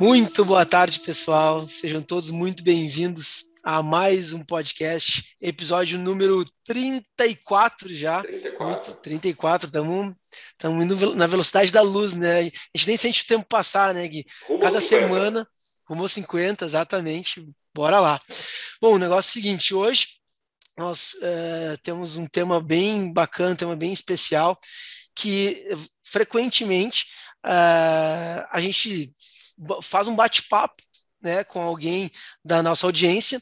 Muito boa tarde, pessoal. Sejam todos muito bem-vindos a mais um podcast, episódio número 34 já. 34. Muito, 34, estamos indo na velocidade da luz, né? A gente nem sente o tempo passar, né, Gui? Rumo Cada 50. semana, rumo 50, exatamente. Bora lá. Bom, o negócio é o seguinte, hoje nós uh, temos um tema bem bacana, um tema bem especial, que frequentemente uh, a gente faz um bate-papo né, com alguém da nossa audiência.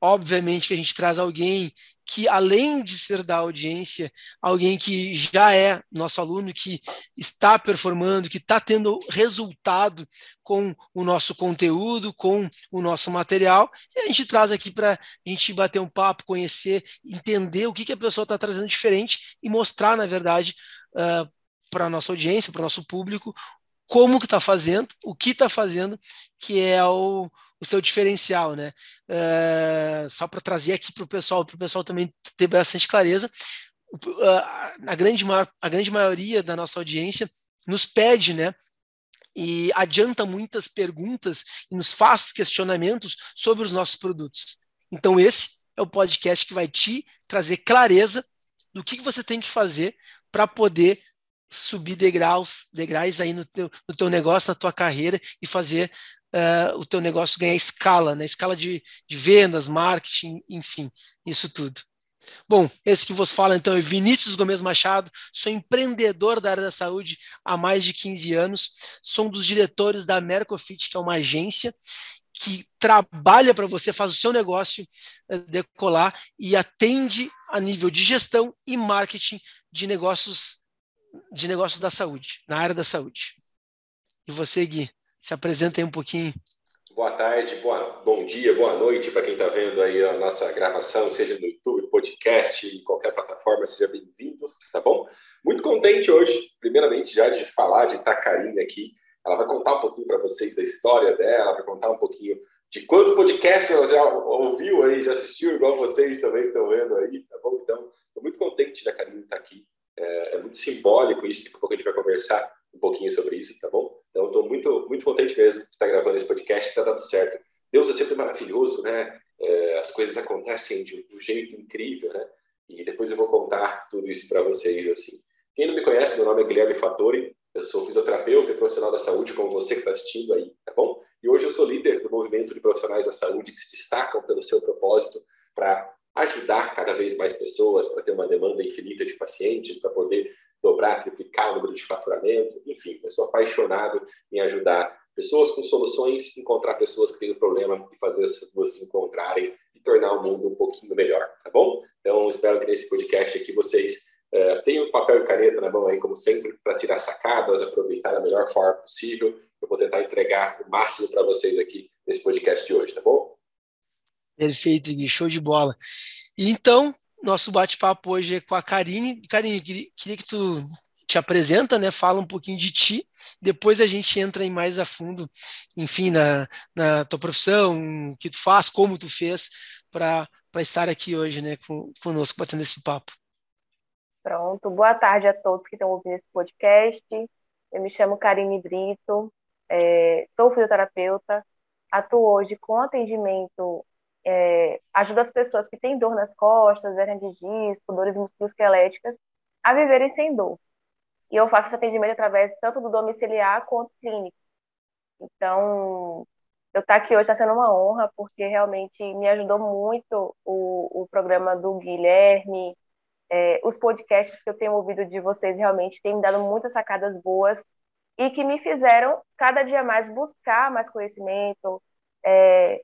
Obviamente que a gente traz alguém que, além de ser da audiência, alguém que já é nosso aluno, que está performando, que está tendo resultado com o nosso conteúdo, com o nosso material, e a gente traz aqui para a gente bater um papo, conhecer, entender o que, que a pessoa está trazendo diferente e mostrar, na verdade, uh, para a nossa audiência, para o nosso público, como que está fazendo, o que está fazendo, que é o, o, seu diferencial, né? Uh, só para trazer aqui para o pessoal, para o pessoal também ter bastante clareza, uh, a, grande, a grande maioria da nossa audiência nos pede, né? E adianta muitas perguntas e nos faz questionamentos sobre os nossos produtos. Então, esse é o podcast que vai te trazer clareza do que, que você tem que fazer para poder subir degraus, degraus aí no teu, no teu negócio, na tua carreira e fazer uh, o teu negócio ganhar escala, né? escala de, de vendas, marketing, enfim, isso tudo. Bom, esse que vos fala então é Vinícius Gomes Machado, sou empreendedor da área da saúde há mais de 15 anos, sou um dos diretores da Mercofit, que é uma agência que trabalha para você, faz o seu negócio decolar e atende a nível de gestão e marketing de negócios de negócios da saúde, na área da saúde. E você, Gui, se apresenta aí um pouquinho. Boa tarde, boa, bom dia, boa noite para quem está vendo aí a nossa gravação, seja no YouTube, podcast, em qualquer plataforma, seja bem-vindos, tá bom? Muito contente hoje, primeiramente, já de falar de Tacarina aqui. Ela vai contar um pouquinho para vocês da história dela, vai contar um pouquinho de quantos podcasts ela já ouviu aí, já assistiu, igual vocês também que estão vendo aí, tá bom? Então, estou muito contente da Karine estar tá aqui é, é, muito simbólico isso, daqui a pouco a gente vai conversar um pouquinho sobre isso, tá bom? Então, estou muito, muito contente mesmo de estar gravando esse podcast, está dando certo. Deus é sempre maravilhoso, né? É, as coisas acontecem de um jeito incrível, né? E depois eu vou contar tudo isso para vocês, assim. Quem não me conhece, meu nome é Guilherme Fattori, eu sou fisioterapeuta e profissional da saúde, como você que está assistindo aí, tá bom? E hoje eu sou líder do movimento de profissionais da saúde que se destacam pelo seu propósito para ajudar cada vez mais pessoas para ter uma demanda infinita de pacientes, para poder dobrar, triplicar o número de faturamento, enfim, eu sou apaixonado em ajudar pessoas com soluções, encontrar pessoas que têm um problema e fazer essas duas se encontrarem e tornar o mundo um pouquinho melhor, tá bom? Então, espero que nesse podcast aqui vocês uh, tenham papel e caneta na mão aí, como sempre, para tirar sacadas, aproveitar da melhor forma possível. Eu vou tentar entregar o máximo para vocês aqui nesse podcast de hoje, tá bom? Perfeito, Gui, show de bola. E então, nosso bate-papo hoje é com a Karine. Karine, queria que tu te apresenta, né? Fala um pouquinho de ti. Depois a gente entra em mais a fundo, enfim, na, na tua profissão, o que tu faz, como tu fez para estar aqui hoje, né? Com, conosco, batendo esse papo. Pronto. Boa tarde a todos que estão ouvindo esse podcast. Eu me chamo Karine Brito, é, sou fisioterapeuta, atuo hoje com atendimento é, ajuda as pessoas que têm dor nas costas, hernia de disco, dores musculoesqueléticas, a viverem sem dor. E eu faço esse atendimento através tanto do domiciliar quanto clínico. Então, eu estar aqui hoje está sendo uma honra, porque realmente me ajudou muito o, o programa do Guilherme, é, os podcasts que eu tenho ouvido de vocês realmente têm me dado muitas sacadas boas e que me fizeram cada dia mais buscar mais conhecimento, é,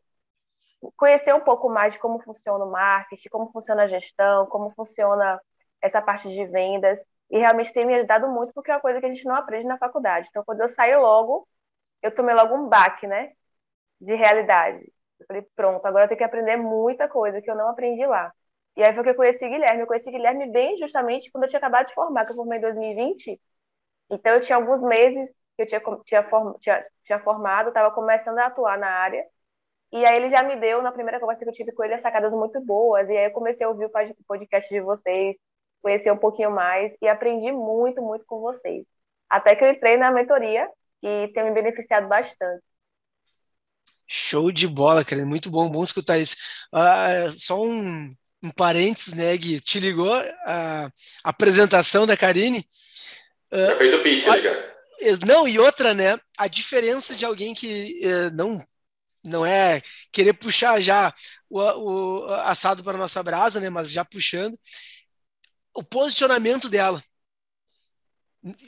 conhecer um pouco mais de como funciona o marketing, como funciona a gestão, como funciona essa parte de vendas. E realmente tem me ajudado muito, porque é uma coisa que a gente não aprende na faculdade. Então, quando eu saio logo, eu tomei logo um baque, né? De realidade. Eu falei, pronto, agora eu tenho que aprender muita coisa que eu não aprendi lá. E aí foi que eu conheci Guilherme. Eu conheci Guilherme bem justamente quando eu tinha acabado de formar, que eu formei em 2020. Então, eu tinha alguns meses que eu tinha, tinha, tinha, tinha formado, estava começando a atuar na área. E aí ele já me deu, na primeira conversa que eu tive com ele, as sacadas muito boas. E aí eu comecei a ouvir o podcast de vocês, conhecer um pouquinho mais e aprendi muito, muito com vocês. Até que eu entrei na mentoria e tem me beneficiado bastante. Show de bola, cara. Muito bom, bom escutar isso. Uh, só um, um parênteses, né, Gui? Te ligou a, apresentação da Karine? Uh, já fez o pitch, a, já. Não, e outra, né? A diferença de alguém que uh, não não é querer puxar já o, o assado para a nossa brasa, né? Mas já puxando o posicionamento dela.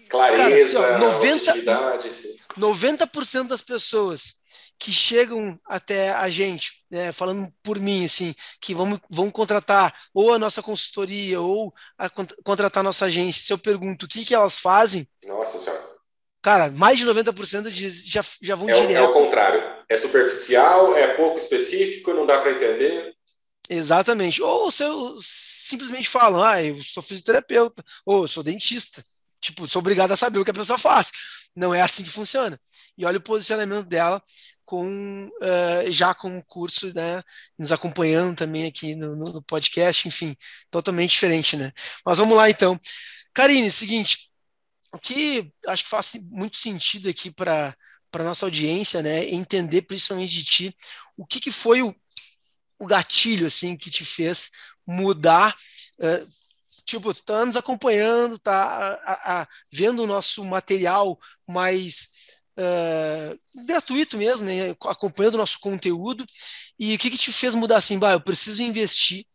Clareza, Cara, assim, ó, 90%, 90 das pessoas que chegam até a gente, né, falando por mim, assim, que vamos, vão contratar ou a nossa consultoria ou a, contratar a nossa agência, se eu pergunto o que, que elas fazem. Nossa senhora. Cara, mais de 90% diz, já, já vão é, direto. É o contrário. É superficial, é pouco específico, não dá para entender. Exatamente. Ou se eu simplesmente falam, ah, eu sou fisioterapeuta, ou eu sou dentista. Tipo, sou obrigado a saber o que a pessoa faz. Não é assim que funciona. E olha o posicionamento dela com uh, já com o curso, né, nos acompanhando também aqui no, no, podcast, enfim, totalmente diferente, né? Mas vamos lá então. Karine, seguinte, o que acho que faz muito sentido aqui para para nossa audiência, né, entender principalmente de ti, o que, que foi o, o gatilho assim que te fez mudar uh, tipo, tá nos acompanhando, tá a, a, vendo o nosso material mais uh, gratuito mesmo, né? acompanhando o nosso conteúdo. E o que, que te fez mudar assim? Bah, eu preciso investir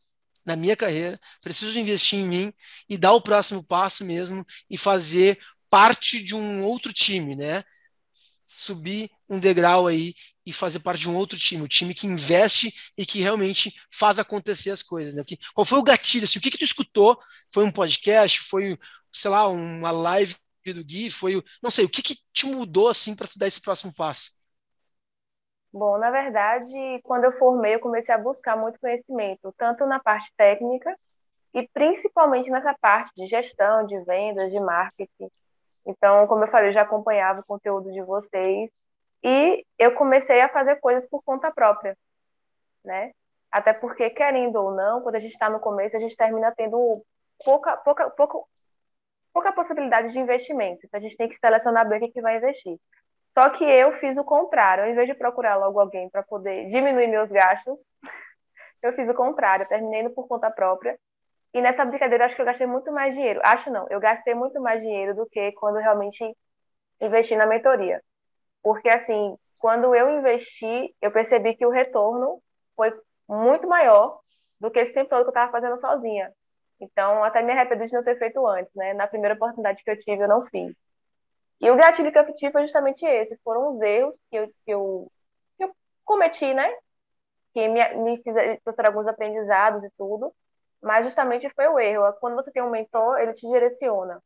na minha carreira, preciso investir em mim e dar o próximo passo mesmo e fazer parte de um outro time, né? Subir um degrau aí e fazer parte de um outro time, o um time que investe e que realmente faz acontecer as coisas, né? Qual foi o gatilho? Assim, o que que tu escutou? Foi um podcast? Foi, sei lá, uma live do Gui? Foi, não sei, o que, que te mudou assim para dar esse próximo passo? Bom, na verdade, quando eu formei, eu comecei a buscar muito conhecimento, tanto na parte técnica e principalmente nessa parte de gestão, de vendas, de marketing. Então, como eu falei, eu já acompanhava o conteúdo de vocês e eu comecei a fazer coisas por conta própria, né? Até porque, querendo ou não, quando a gente está no começo, a gente termina tendo pouca, pouca, pouco, pouca possibilidade de investimento. Então, a gente tem que selecionar bem o que vai investir. Só que eu fiz o contrário. Ao invés de procurar logo alguém para poder diminuir meus gastos, eu fiz o contrário. Terminei indo por conta própria. E nessa brincadeira, acho que eu gastei muito mais dinheiro. Acho não, eu gastei muito mais dinheiro do que quando realmente investi na mentoria. Porque, assim, quando eu investi, eu percebi que o retorno foi muito maior do que esse tempo todo que eu estava fazendo sozinha. Então, até me arrependo de não ter feito antes, né? Na primeira oportunidade que eu tive, eu não fiz. E o gatilho que eu tive foi justamente esse. Foram os erros que eu, que eu, que eu cometi, né? Que me, me fizeram alguns aprendizados e tudo. Mas justamente foi o erro. Quando você tem um mentor, ele te direciona.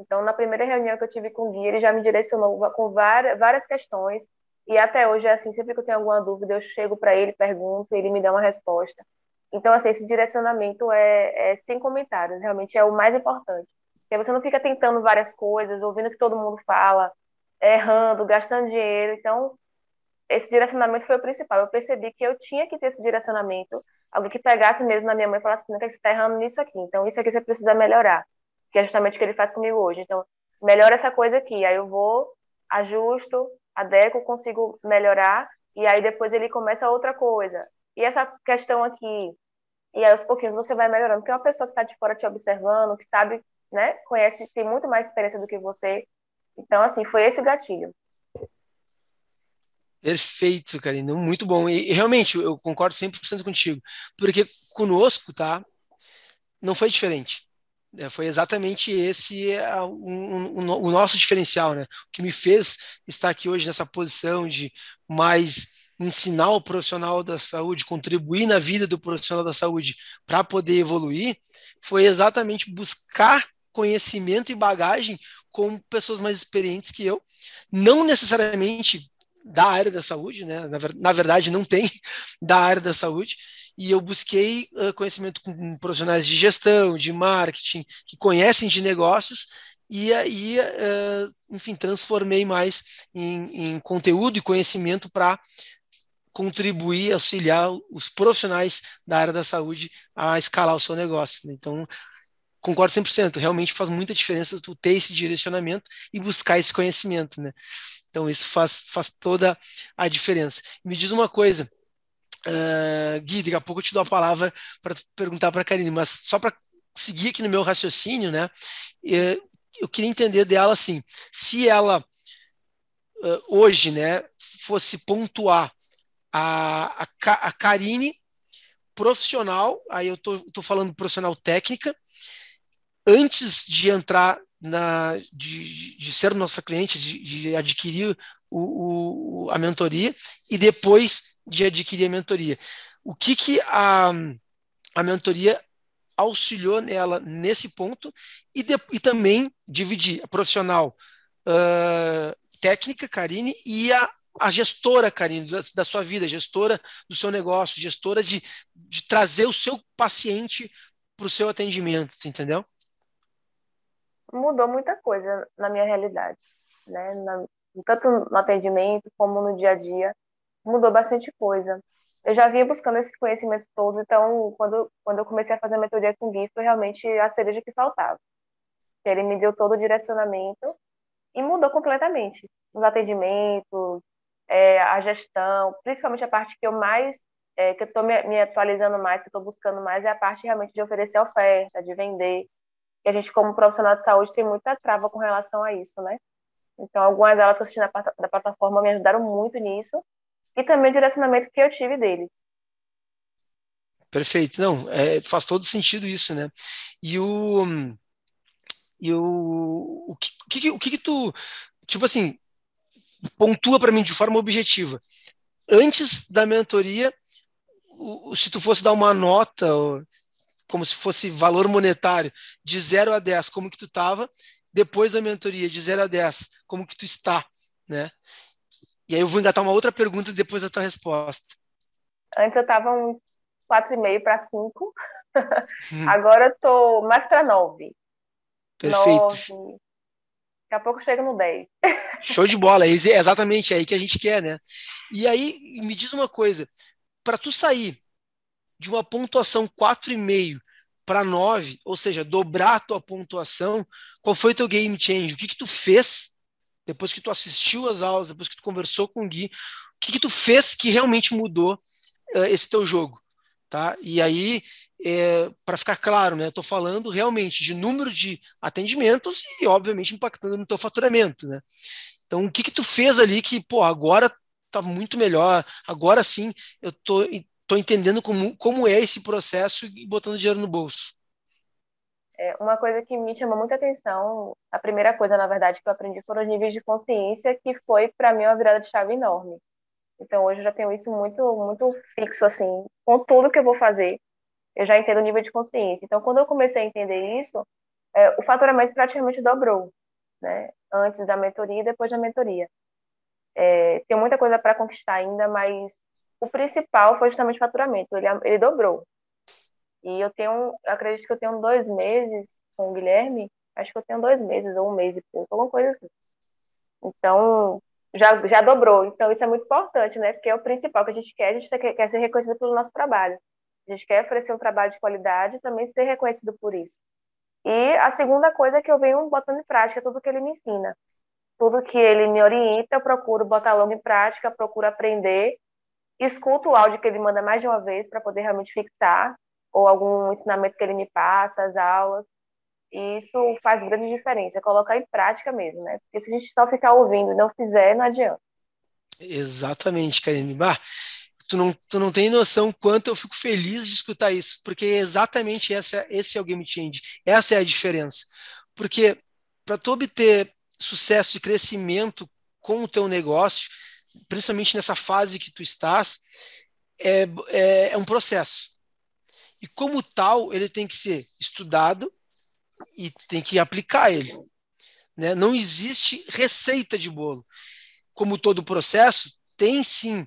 Então, na primeira reunião que eu tive com o Gui, ele já me direcionou com várias, questões. E até hoje é assim, sempre que eu tenho alguma dúvida, eu chego para ele, pergunto, ele me dá uma resposta. Então, assim, esse direcionamento é, é sem comentários, realmente é o mais importante. Porque você não fica tentando várias coisas, ouvindo o que todo mundo fala, errando, gastando dinheiro. Então, esse direcionamento foi o principal. Eu percebi que eu tinha que ter esse direcionamento, alguém que pegasse mesmo na minha mãe e falasse assim, que você está errando nisso aqui, então isso aqui você precisa melhorar, que é justamente o que ele faz comigo hoje. Então, melhora essa coisa aqui, aí eu vou, ajusto, adequo, consigo melhorar, e aí depois ele começa outra coisa. E essa questão aqui, e aí aos pouquinhos você vai melhorando, porque é uma pessoa que está de fora te observando, que sabe, né, conhece, tem muito mais experiência do que você. Então, assim, foi esse o gatilho. Perfeito, Karina, muito bom. E, realmente, eu concordo 100% contigo, porque conosco, tá, não foi diferente. É, foi exatamente esse o um, um, um, nosso diferencial, né? O que me fez estar aqui hoje nessa posição de mais ensinar o profissional da saúde, contribuir na vida do profissional da saúde para poder evoluir, foi exatamente buscar conhecimento e bagagem com pessoas mais experientes que eu, não necessariamente da área da saúde, né? Na, verdade, não tem da área da saúde, e eu busquei uh, conhecimento com profissionais de gestão, de marketing, que conhecem de negócios, e aí, uh, enfim, transformei mais em, em conteúdo e conhecimento para contribuir, auxiliar os profissionais da área da saúde a escalar o seu negócio. Né? Então, concordo 100%, realmente faz muita diferença tu ter esse direcionamento e buscar esse conhecimento, né? Então, isso faz, faz toda a diferença. Me diz uma coisa, uh, Gui, daqui a pouco eu te dou a palavra para perguntar para a Karine, mas só para seguir aqui no meu raciocínio, né? Eu queria entender dela assim, se ela uh, hoje, né, fosse pontuar a, a, a Karine profissional, aí eu tô, tô falando profissional técnica, antes de entrar na, de, de ser nossa cliente, de, de adquirir o, o, a mentoria e depois de adquirir a mentoria. O que, que a, a mentoria auxiliou nela nesse ponto e, de, e também dividir a profissional uh, técnica, Karine, e a, a gestora, Karine, da, da, sua vida, gestora do seu negócio, gestora de, de trazer o seu paciente para o seu atendimento, entendeu? Mudou muita coisa na minha realidade, né? Na, tanto no atendimento como no dia a dia, mudou bastante coisa. Eu já vinha buscando esses conhecimentos todos, então quando, quando eu comecei a fazer a mentoria com o Gui, foi realmente a cereja que faltava. Ele me deu todo o direcionamento e mudou completamente os atendimentos, é, a gestão, principalmente a parte que eu mais, é, que eu estou me, me, atualizando mais, que eu estou buscando mais, é a parte realmente de oferecer oferta, de vender. A gente, como profissional de saúde, tem muita trava com relação a isso, né? Então, algumas aulas que eu assisti na, da plataforma me ajudaram muito nisso, e também o direcionamento que eu tive dele. Perfeito, não, é, faz todo sentido isso, né? E o e o, o que, que, o que, que tu, tipo assim, pontua para mim de forma objetiva. Antes da mentoria, se tu fosse dar uma nota, como se fosse valor monetário, de 0 a 10, como que tu estava, depois da mentoria, de 0 a 10, como que tu está, né? E aí eu vou engatar uma outra pergunta depois da tua resposta. Antes eu estava uns 4,5 para 5. Agora eu tô mais para 9. Perfeito. 9. Daqui a pouco chega no 10. Show de bola, é exatamente aí que a gente quer, né? E aí, me diz uma coisa, para tu sair de uma pontuação 4,5 para 9, ou seja, dobrar a tua pontuação, qual foi teu game change? O que que tu fez depois que tu assistiu as aulas, depois que tu conversou com o Gui, o que que tu fez que realmente mudou uh, esse teu jogo, tá? E aí é, para ficar claro, né? Estou falando realmente de número de atendimentos e, obviamente, impactando no teu faturamento, né? Então, o que que tu fez ali que, pô, agora tá muito melhor, agora sim eu tô, tô entendendo como, como é esse processo e botando dinheiro no bolso. É, uma coisa que me chamou muita atenção, a primeira coisa, na verdade, que eu aprendi foram os níveis de consciência, que foi, para mim, uma virada de chave enorme. Então, hoje eu já tenho isso muito, muito fixo, assim, com tudo que eu vou fazer eu já entendo o nível de consciência. Então, quando eu comecei a entender isso, é, o faturamento praticamente dobrou, né? Antes da mentoria e depois da mentoria. É, tem muita coisa para conquistar ainda, mas o principal foi justamente o faturamento. Ele, ele dobrou. E eu tenho, eu acredito que eu tenho dois meses com o Guilherme, acho que eu tenho dois meses ou um mês e pouco, alguma coisa assim. Então, já, já dobrou. Então, isso é muito importante, né? Porque é o principal que a gente quer, a gente quer, quer ser reconhecido pelo nosso trabalho. A gente quer oferecer um trabalho de qualidade e também ser reconhecido por isso. E a segunda coisa é que eu venho botando em prática tudo que ele me ensina. Tudo que ele me orienta, eu procuro botar logo em prática, procuro aprender, escuto o áudio que ele manda mais de uma vez para poder realmente fixar, ou algum ensinamento que ele me passa, as aulas. E isso faz grande diferença, colocar em prática mesmo, né? Porque se a gente só ficar ouvindo e não fizer, não adianta. Exatamente, Karine. Bah, tu não, tu não tem noção quanto eu fico feliz de escutar isso, porque é exatamente essa, esse é o game change, essa é a diferença. Porque para tu obter sucesso e crescimento com o teu negócio, principalmente nessa fase que tu estás, é, é, é um processo. E como tal, ele tem que ser estudado e tem que aplicar ele. Né? Não existe receita de bolo. Como todo processo, tem sim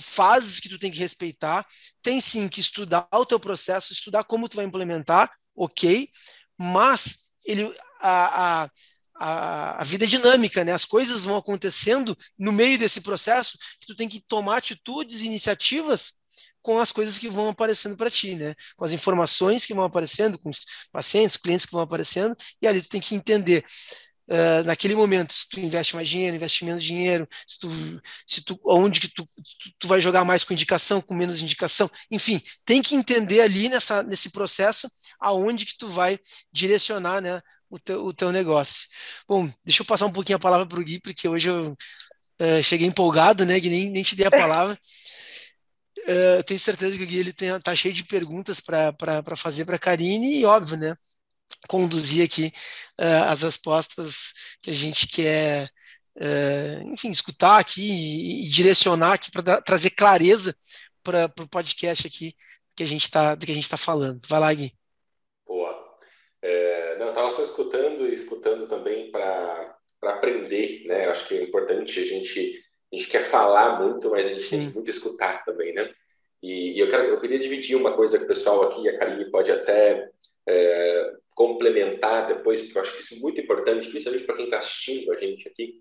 fases que tu tem que respeitar, tem sim que estudar o teu processo, estudar como tu vai implementar, ok, mas ele, a, a, a, a vida é dinâmica, né? As coisas vão acontecendo no meio desse processo que tu tem que tomar atitudes e iniciativas com as coisas que vão aparecendo para ti, né? Com as informações que vão aparecendo, com os pacientes, clientes que vão aparecendo, e ali tu tem que entender uh, naquele momento, se tu investe mais dinheiro, investe menos dinheiro, se tu, se tu, onde que tu, tu, tu vai jogar mais com indicação, com menos indicação, enfim, tem que entender ali nessa, nesse processo aonde que tu vai direcionar, né, o teu, o teu negócio. Bom, deixa eu passar um pouquinho a palavra para o Gui, porque hoje eu uh, cheguei empolgado, né, Gui, nem, nem te dei a palavra. Uh, tenho certeza que o Gui ele tem, tá cheio de perguntas para fazer para a Karine e, óbvio, né, conduzir aqui uh, as respostas que a gente quer, uh, enfim, escutar aqui e, e direcionar aqui para trazer clareza para o podcast aqui que a gente está do que a gente está falando. Vai lá, Gui. É, não, eu estava só escutando e escutando também para aprender, né? Acho que é importante a gente a gente quer falar muito, mas a gente Sim. tem muito escutar também, né? E, e, eu, quero, eu queria dividir uma coisa que o pessoal aqui, a Karine pode até é, complementar depois, porque eu acho que isso é muito importante, principalmente para quem está assistindo a gente aqui,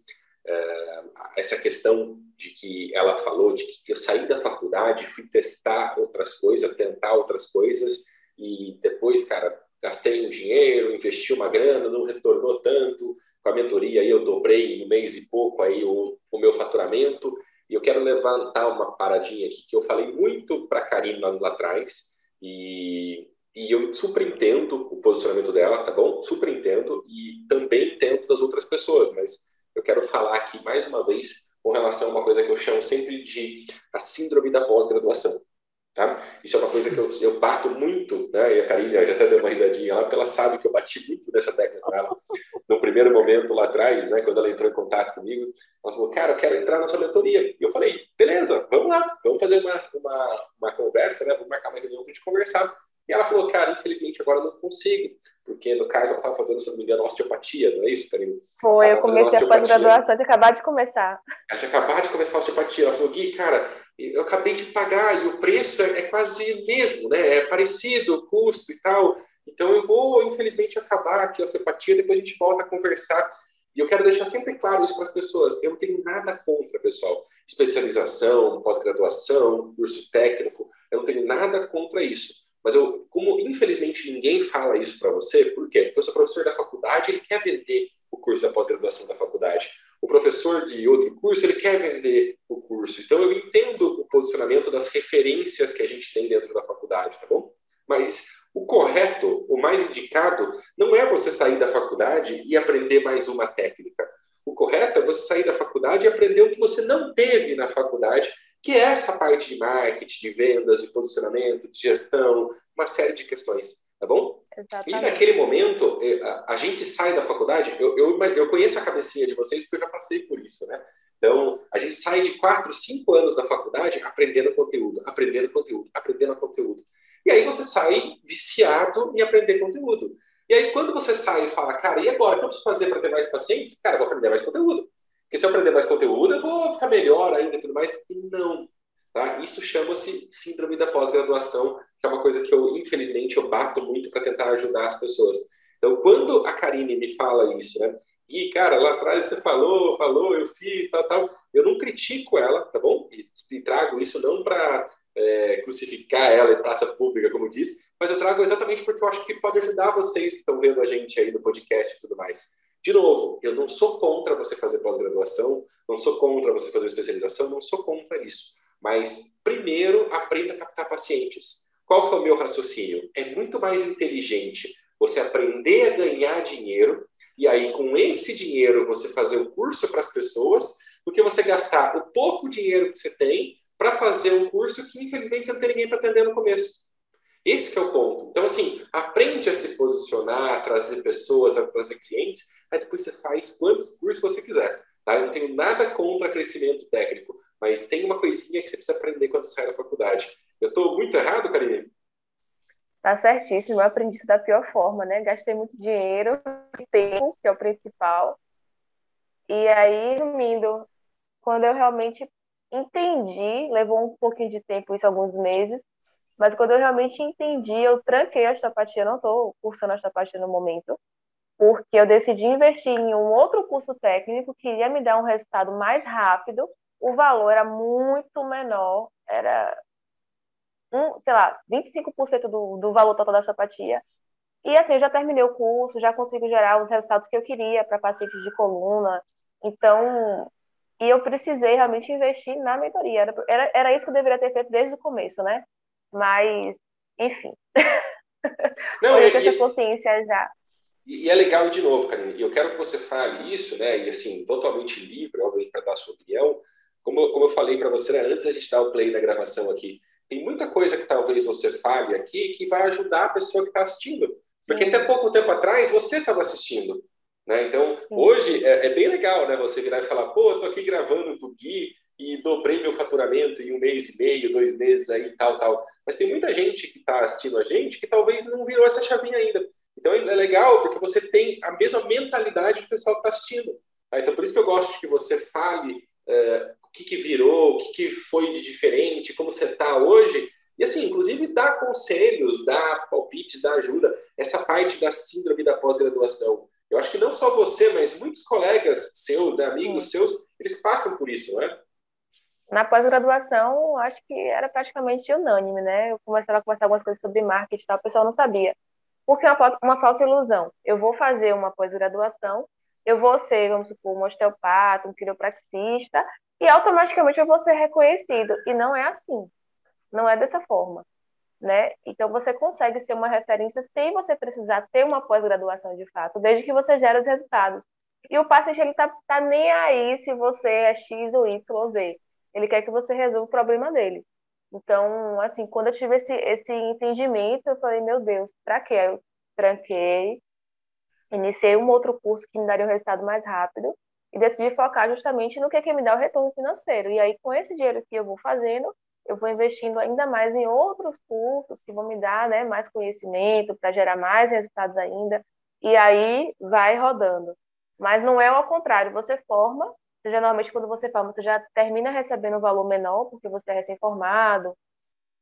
é, essa questão de que ela falou de que eu saí da faculdade, fui testar outras coisas, tentar outras coisas, e depois, cara, gastei um dinheiro, investi uma grana, não retornou tanto, com a mentoria aí eu dobrei em um mês e pouco aí o, o meu faturamento, e eu quero levantar uma paradinha aqui que eu falei muito para a Karine lá, lá atrás, e e eu super entendo o posicionamento dela, tá bom? Super entendo e também entendo das outras pessoas, mas eu quero falar aqui mais uma vez com relação a uma coisa que eu chamo sempre de a síndrome da pós-graduação. Tá? Isso é uma coisa que eu, eu bato muito, né? E a Karine já até deu uma risadinha lá, porque ela sabe que eu bati muito nessa técnica com ela. No primeiro momento lá atrás, né? Quando ela entrou em contato comigo, ela falou, cara, eu quero entrar na sua mentoria. E eu falei, beleza, vamos lá, vamos fazer uma, uma, uma conversa, né? Vamos marcar uma reunião para a gente conversar. E ela falou, cara, infelizmente agora eu não consigo, porque no caso ela estava fazendo, se não me engano, osteopatia, não é isso, Karine? Foi, eu comecei a pós-graduação, tinha acabado de começar. Ela tinha acabado de começar a osteopatia. Ela falou, Gui, cara, eu acabei de pagar e o preço é, é quase o mesmo, né? É parecido o custo e tal. Então eu vou, infelizmente, acabar aqui a osteopatia, depois a gente volta a conversar. E eu quero deixar sempre claro isso para as pessoas. Eu não tenho nada contra, pessoal. Especialização, pós-graduação, curso técnico, eu não tenho nada contra isso. Mas eu, como infelizmente ninguém fala isso para você, por quê? Porque eu sou professor da faculdade, ele quer vender o curso da pós-graduação da faculdade. O professor de outro curso, ele quer vender o curso. Então eu entendo o posicionamento das referências que a gente tem dentro da faculdade, tá bom? Mas o correto, o mais indicado, não é você sair da faculdade e aprender mais uma técnica. O correto é você sair da faculdade e aprender o que você não teve na faculdade que é essa parte de marketing, de vendas, de posicionamento, de gestão, uma série de questões, tá bom? Exatamente. E naquele momento, é, a, gente sai da faculdade, eu, eu, eu conheço a cabecinha de vocês porque eu já passei por isso, né? Então, a gente sai de quatro, cinco anos da faculdade aprendendo conteúdo, aprendendo conteúdo, aprendendo conteúdo. E aí você sai viciado em aprender conteúdo. E aí, quando você sai e fala, cara, e agora? O que eu preciso fazer para ter mais pacientes? Cara, eu vou aprender mais conteúdo. Porque se eu aprender mais conteúdo, eu vou ficar melhor ainda e tudo mais. E não. Tá? Isso chama-se síndrome da pós-graduação, que é uma coisa que eu, infelizmente, eu bato muito para tentar ajudar as pessoas. Então, quando a Karine me fala isso, né? E, cara, lá atrás você falou, falou, eu fiz, tal, tal. Eu não critico ela, tá bom? E, e trago isso não para é, crucificar ela em praça pública, como diz, mas eu trago exatamente porque eu acho que pode ajudar vocês que estão vendo a gente aí no podcast e tudo mais. De novo, eu não sou contra você fazer pós-graduação, não sou contra você fazer especialização, não sou contra isso. Mas, primeiro, aprenda a captar pacientes. Qual que é o meu raciocínio? É muito mais inteligente você aprender a ganhar dinheiro e aí, com esse dinheiro, você fazer um curso para as pessoas, do que você gastar o pouco dinheiro que você tem para fazer um curso que, infelizmente, você não tem ninguém para atender no começo. Esse é o ponto. Então, assim, aprende a se posicionar, a trazer pessoas, a trazer clientes, aí depois você faz quantos cursos você quiser. Tá? Eu não tenho nada contra crescimento técnico, mas tem uma coisinha que você precisa aprender quando você sai da faculdade. Eu estou muito errado, Karine? Tá certíssimo, eu aprendi isso da pior forma, né? Gastei muito dinheiro, tempo, que é o principal. E aí, resumindo, quando eu realmente entendi, levou um pouquinho de tempo, isso alguns meses, mas quando eu realmente entendi, eu tranquei a osteopatia, não estou cursando osteopatia no momento, porque eu decidi investir em um outro curso técnico que iria me dar um resultado mais rápido. O valor era muito menor, era, um, sei lá, 25% do, do valor total da osteopatia. E assim, eu já terminei o curso, já consigo gerar os resultados que eu queria para pacientes de coluna. Então, e eu precisei realmente investir na mentoria. Era, era, era isso que eu deveria ter feito desde o começo, né? Mas, enfim. Não, eu e, essa consciência já. E, é legal, de novo, Karine, e eu quero que você fale isso, né? E assim, totalmente livre, obviamente, para dar a sua opinião. Como, como eu falei para você, né, antes a gente dar o play da gravação aqui, tem muita coisa que talvez você fale aqui que vai ajudar a pessoa que está assistindo. Porque até pouco tempo atrás você estava assistindo. Né? Então, hoje é, é, bem legal né, você virar e falar: pô, tô aqui gravando o Gui e dobrei meu faturamento em um mês e meio, dois meses aí, tal, tal. Mas tem muita gente que está assistindo a gente que talvez não virou essa chavinha ainda. Então, é legal porque você tem a mesma mentalidade do pessoal que está assistindo. Tá? Então, por isso que eu gosto que você fale o que, que virou, o que, que foi de diferente, como você está hoje. E assim, inclusive dá conselhos, dá palpites, dá ajuda. Essa parte da síndrome da pós-graduação. Eu acho que não só você, mas muitos colegas seus, né, amigos seus, eles passam por isso, não é? Na pós-graduação, acho que era praticamente unânime, né? Eu começava a conversar algumas coisas sobre marketing e tal, o pessoal não sabia. Porque é uma, uma falsa ilusão. Eu vou fazer uma pós-graduação, eu vou ser, vamos supor, um osteopata, um quiropraxista, e automaticamente eu vou ser reconhecido. E não é assim. Não é dessa forma. Né? Então você consegue ser uma referência sem você precisar ter uma pós-graduação de fato, desde que você gere os resultados. E o paciente ele tá, tá nem aí se você é X ou Y ou Z. Ele quer que você resolva o problema dele. Então, assim, quando eu tive esse, esse entendimento, eu falei, meu Deus, para quê? Eu tranquei, iniciei um outro curso que me daria um resultado mais rápido e decidi focar justamente no que, que me dá o retorno financeiro. E aí, com esse dinheiro que eu vou fazendo, eu vou investindo ainda mais em outros cursos que vão me dar né, mais conhecimento para gerar mais resultados ainda. E aí vai rodando. Mas não é ao contrário, você forma, seja normalmente quando você forma, você já termina recebendo um valor menor, porque você é recém-formado.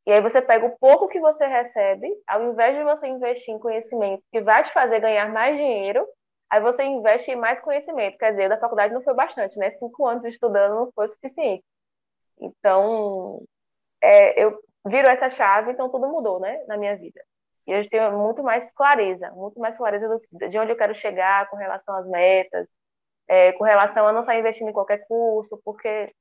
E aí você pega o pouco que você recebe, ao invés de você investir em conhecimento que vai te fazer ganhar mais dinheiro, aí você investe em mais conhecimento. Quer dizer, da faculdade não foi bastante, né? Cinco anos estudando não foi suficiente. Então, é, eu viro essa chave, então tudo mudou, né, na minha vida. E hoje tenho muito mais clareza, muito mais clareza do, de onde eu quero chegar com relação às metas, é, com relação a não sair investindo em qualquer curso, porque,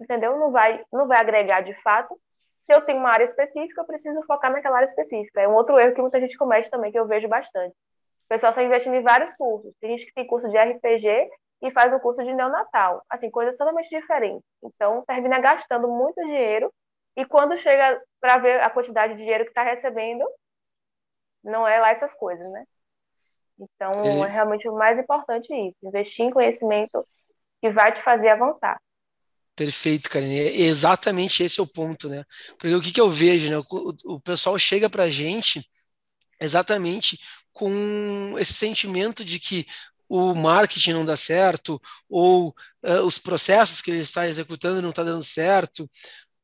entendeu? Não vai, não vai agregar de fato. Se eu tenho uma área específica, eu preciso focar naquela área específica. É um outro erro que muita gente comete também, que eu vejo bastante. O pessoal está investindo em vários cursos. Tem gente que tem curso de RPG e faz um curso de neonatal. Assim, coisas totalmente diferentes. Então, termina gastando muito dinheiro e quando chega para ver a quantidade de dinheiro que está recebendo, não é lá essas coisas, né? Então, é realmente o mais importante isso, investir em conhecimento que vai te fazer avançar. Perfeito, Karine. É exatamente esse é o ponto, né? Porque o que, que eu vejo, né? O, o pessoal chega para a gente exatamente com esse sentimento de que o marketing não dá certo, ou uh, os processos que ele está executando não está dando certo,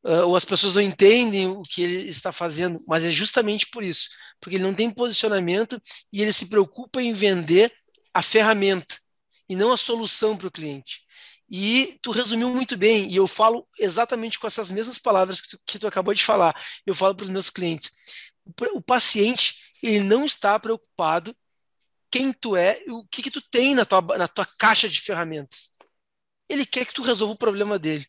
uh, ou as pessoas não entendem o que ele está fazendo, mas é justamente por isso, porque ele não tem posicionamento e ele se preocupa em vender a ferramenta e não a solução para o cliente. E tu resumiu muito bem, e eu falo exatamente com essas mesmas palavras que tu, que tu acabou de falar. Eu falo para os meus clientes. O paciente, ele não está preocupado quem tu é e o que, que tu tem na tua, na tua caixa de ferramentas. Ele quer que tu resolva o problema dele.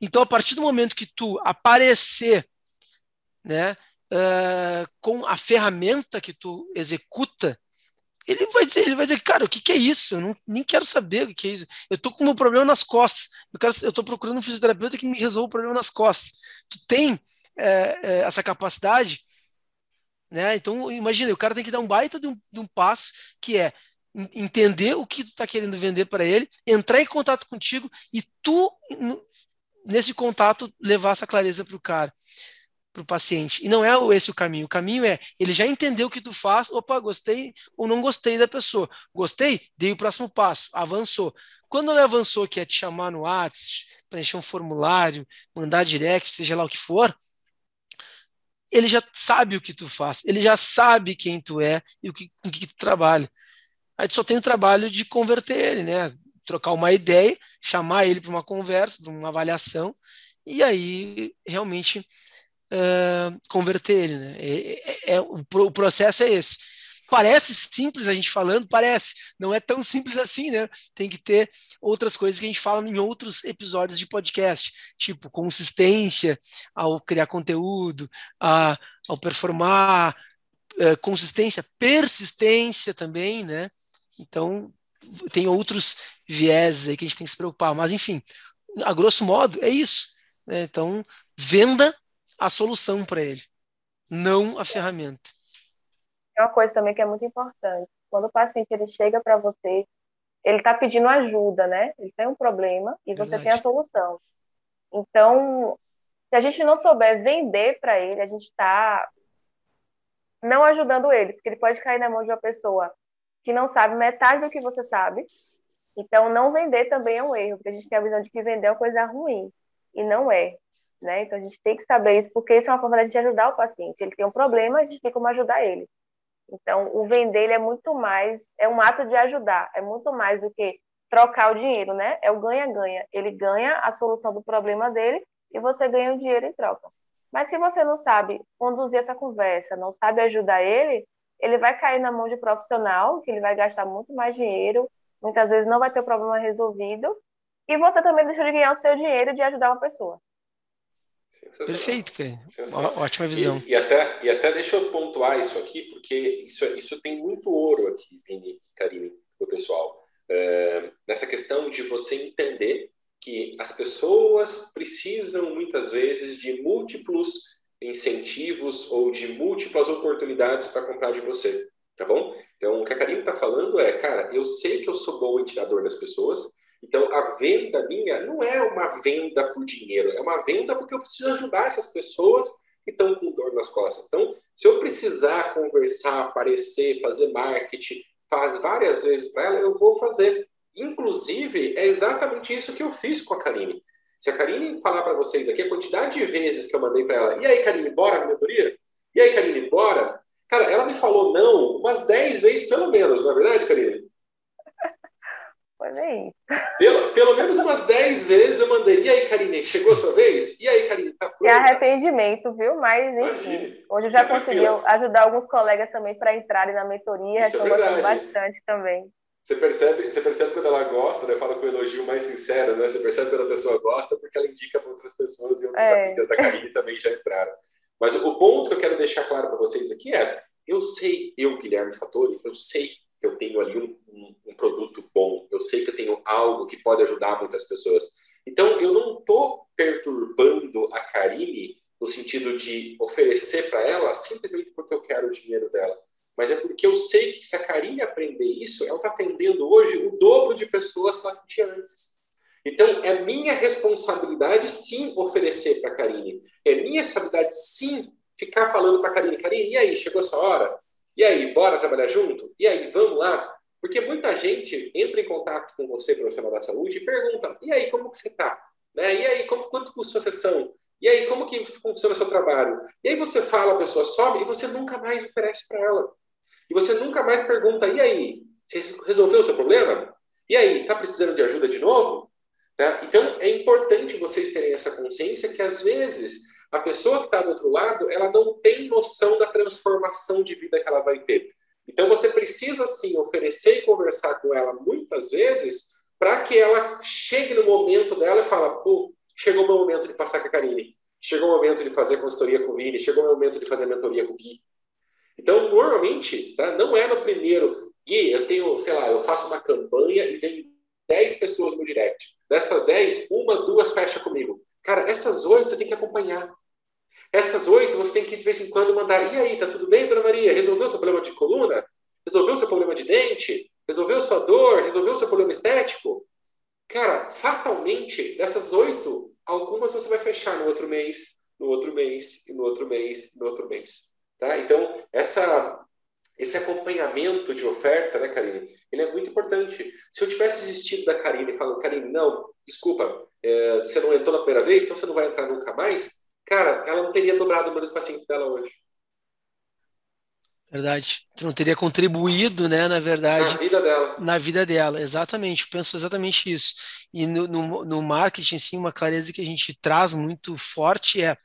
Então, a partir do momento que tu aparecer né, uh, com a ferramenta que tu executa, ele vai dizer, ele vai dizer, cara, o que, que é isso? Eu não, nem quero saber o que é isso. Eu estou com um problema nas costas. Eu estou procurando um fisioterapeuta que me resolva o problema nas costas. Tu tem é, é, essa capacidade, né? Então, imagina, o cara tem que dar um baita de um, de um passo que é entender o que tu está querendo vender para ele, entrar em contato contigo e tu, nesse contato, levar essa clareza para o cara, para o paciente. E não é esse o caminho. O caminho é, ele já entendeu o que tu faz, opa, gostei ou não gostei da pessoa. Gostei, dei o próximo passo, avançou. Quando ele avançou, que é te chamar no WhatsApp, preencher um formulário, mandar direct, seja lá o que for, ele já sabe o que tu faz, ele já sabe quem tu é e o que, com que tu trabalha. Aí tu só tem o trabalho de converter ele, né? Trocar uma ideia, chamar ele para uma conversa, para uma avaliação, e aí realmente uh, converter ele. Né? É, é, é, o, o processo é esse. Parece simples a gente falando, parece, não é tão simples assim, né? Tem que ter outras coisas que a gente fala em outros episódios de podcast, tipo consistência ao criar conteúdo, a, ao performar, uh, consistência, persistência também, né? Então, tem outros vieses aí que a gente tem que se preocupar, mas enfim, a grosso modo é isso. Né? Então, venda a solução para ele, não a ferramenta. É uma coisa também que é muito importante. Quando o paciente ele chega para você, ele está pedindo ajuda, né? Ele tem um problema e você Verdade. tem a solução. Então, se a gente não souber vender para ele, a gente está não ajudando ele, porque ele pode cair na mão de uma pessoa que não sabe metade do que você sabe. Então, não vender também é um erro, porque a gente tem a visão de que vender é uma coisa ruim, e não é. Né? Então, a gente tem que saber isso, porque isso é uma forma de ajudar o paciente. Ele tem um problema, a gente tem como ajudar ele. Então, o vender ele é muito mais, é um ato de ajudar, é muito mais do que trocar o dinheiro, né? É o ganha-ganha. Ele ganha a solução do problema dele e você ganha o dinheiro em troca. Mas se você não sabe conduzir essa conversa, não sabe ajudar ele, ele vai cair na mão de profissional, que ele vai gastar muito mais dinheiro, muitas vezes não vai ter o problema resolvido, e você também deixa de ganhar o seu dinheiro de ajudar uma pessoa. Perfeito, cara. Ótima visão. E, e, até, e até deixa eu pontuar isso aqui, porque isso, isso tem muito ouro aqui, Vini e Karine, o pessoal. É, nessa questão de você entender que as pessoas precisam muitas vezes de múltiplos incentivos ou de múltiplas oportunidades para comprar de você, tá bom? Então, o que a Karine está falando é, cara, eu sei que eu sou bom em tirar dor das pessoas, então, a venda minha não é uma venda por dinheiro, é uma venda porque eu preciso ajudar essas pessoas que estão com dor nas costas. Então, se eu precisar conversar, aparecer, fazer marketing, faz várias vezes para ela, eu vou fazer. Inclusive, é exatamente isso que eu fiz com a Karine. Se a Karine falar para vocês aqui a quantidade de vezes que eu mandei para ela, e aí, Karine, bora na mentoria? E aí, Karine, bora? Cara, ela me falou não umas 10 vezes pelo menos, não é verdade, Karine? Foi bem. Pelo, pelo menos umas 10 vezes eu mandei. E aí, Karine, chegou a sua vez? E aí, Karine, tá pronto? É arrependimento, viu? Mas, enfim, hoje eu já consegui ajudar alguns colegas também para entrarem na mentoria. Estou é gostando bastante também. Você percebe, você percebe quando ela gosta, né? Fala com o elogio mais sincero, né? Você percebe quando a pessoa gosta porque ela indica para outras pessoas e outras é. amigas da Karine também já entraram. Mas o ponto que eu quero deixar claro para vocês aqui é: eu sei, eu, Guilherme Fattori, eu sei que eu tenho ali um, produto bom, eu sei que eu tenho algo que pode ajudar muitas pessoas. Então, eu não estou perturbando a Karine no sentido de oferecer para ela simplesmente porque eu quero o dinheiro dela. Mas é porque eu sei que se a Karine aprender isso, ela está atendendo hoje o dobro de pessoas que ela tinha antes. Então, é minha responsabilidade, sim, oferecer para a Karine. É minha responsabilidade, sim, ficar falando para a Karine, Karine, e aí, chegou essa hora? E aí, bora trabalhar junto? E aí, vamos lá? Porque muita gente entra em contato com você, profissional da saúde, e pergunta: e aí, como que você está? Né? E aí, como, quanto custa a sessão? E aí, como que funciona o seu trabalho? E aí você fala, a pessoa sobe e você nunca mais oferece para ela. E você nunca mais pergunta: e aí, você resolveu o seu problema? E aí, está precisando de ajuda de novo? Tá? Então, é importante vocês terem essa consciência que, às vezes, a pessoa que está do outro lado, ela não tem noção da transformação de vida que ela vai ter. Então você precisa sim oferecer e conversar com ela muitas vezes para que ela chegue no momento dela e fala, pô, chegou o meu momento de passar com a Karine, chegou o momento de fazer consultoria com o Vini, chegou o momento de fazer mentoria com o Gui. Então, normalmente, tá? não é no primeiro, Gui, eu tenho, sei lá, eu faço uma campanha e vem 10 pessoas no direct. Dessas 10, uma, duas fecha comigo. Cara, essas oito tem que acompanhar. Essas oito você tem que de vez em quando mandar. E aí, tá tudo bem, dona Maria? Resolveu seu problema de coluna? Resolveu seu problema de dente? Resolveu sua dor? Resolveu seu problema estético? Cara, fatalmente, dessas oito, algumas você vai fechar no outro mês, no outro mês, e no outro mês, no outro mês. Tá? Então, essa, esse acompanhamento de oferta, né, Karine, ele é muito importante. Se eu tivesse desistido da Karine falando, Karine, não, desculpa, é, você não entrou na primeira vez, então você não vai entrar nunca mais, cara, ela não teria dobrado o número de pacientes dela hoje. Verdade. Tu não teria contribuído, né, na verdade. Na vida dela. Na vida dela, exatamente. Eu penso exatamente isso. E no, no, no marketing, sim, uma clareza que a gente traz muito forte é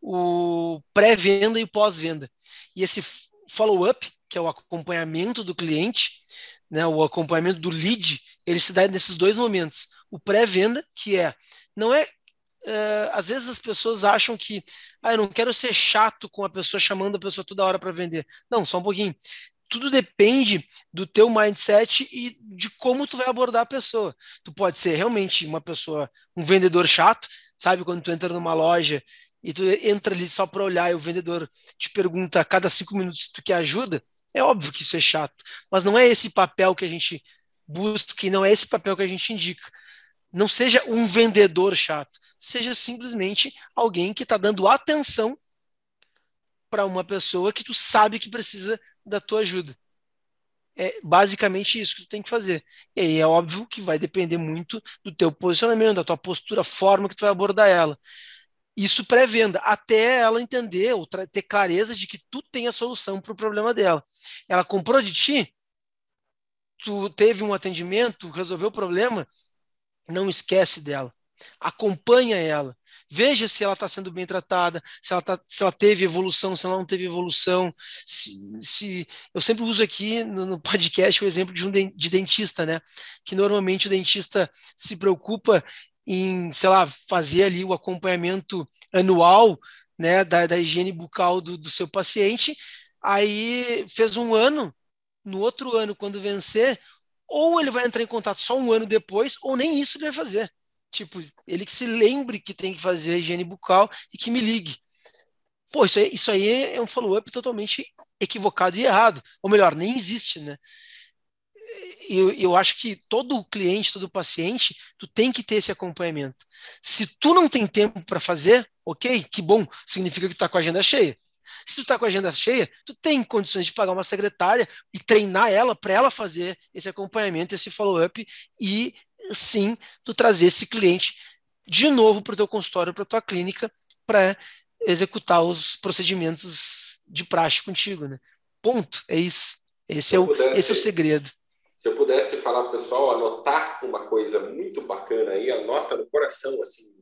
o pré-venda e o pós-venda. E esse follow-up, que é o acompanhamento do cliente, né, o acompanhamento do lead, ele se dá nesses dois momentos. O pré-venda, que é, não é, uh, às vezes as pessoas acham que, ah, eu não quero ser chato com a pessoa chamando a pessoa toda hora para vender. Não, só um pouquinho. Tudo depende do teu mindset e de como tu vai abordar a pessoa. Tu pode ser realmente uma pessoa, um vendedor chato, sabe? Quando tu entra numa loja e tu entra ali só para olhar e o vendedor te pergunta a cada cinco minutos se tu quer ajuda, é óbvio que isso é chato, mas não é esse papel que a gente busca e não é esse papel que a gente indica. Não seja um vendedor chato, seja simplesmente alguém que está dando atenção para uma pessoa que tu sabe que precisa da tua ajuda. É basicamente isso que tu tem que fazer. E aí é óbvio que vai depender muito do teu posicionamento, da tua postura, forma que tu vai abordar ela isso pré-venda, até ela entender ou ter clareza de que tu tem a solução para o problema dela. Ela comprou de ti, tu teve um atendimento, resolveu o problema, não esquece dela. Acompanha ela. Veja se ela está sendo bem tratada, se ela, tá, se ela teve evolução, se ela não teve evolução. Se, se eu sempre uso aqui no, no podcast o exemplo de um de, de dentista, né? Que normalmente o dentista se preocupa em, sei lá, fazer ali o acompanhamento anual né, da, da higiene bucal do, do seu paciente, aí fez um ano, no outro ano, quando vencer, ou ele vai entrar em contato só um ano depois, ou nem isso ele vai fazer. Tipo, ele que se lembre que tem que fazer higiene bucal e que me ligue. Pô, isso aí, isso aí é um follow-up totalmente equivocado e errado. Ou melhor, nem existe, né? eu, eu acho que todo cliente, todo paciente, tu tem que ter esse acompanhamento. Se tu não tem tempo para fazer, ok, que bom, significa que tu está com a agenda cheia. Se tu está com a agenda cheia, tu tem condições de pagar uma secretária e treinar ela para ela fazer esse acompanhamento, esse follow-up e sim tu trazer esse cliente de novo para o teu consultório, para a tua clínica, para executar os procedimentos de praxe contigo, né? Ponto, é isso. Esse, é o, pudesse, esse é o segredo. Se eu pudesse falar para o pessoal, anotar uma coisa muito bacana aí, anota no coração, assim,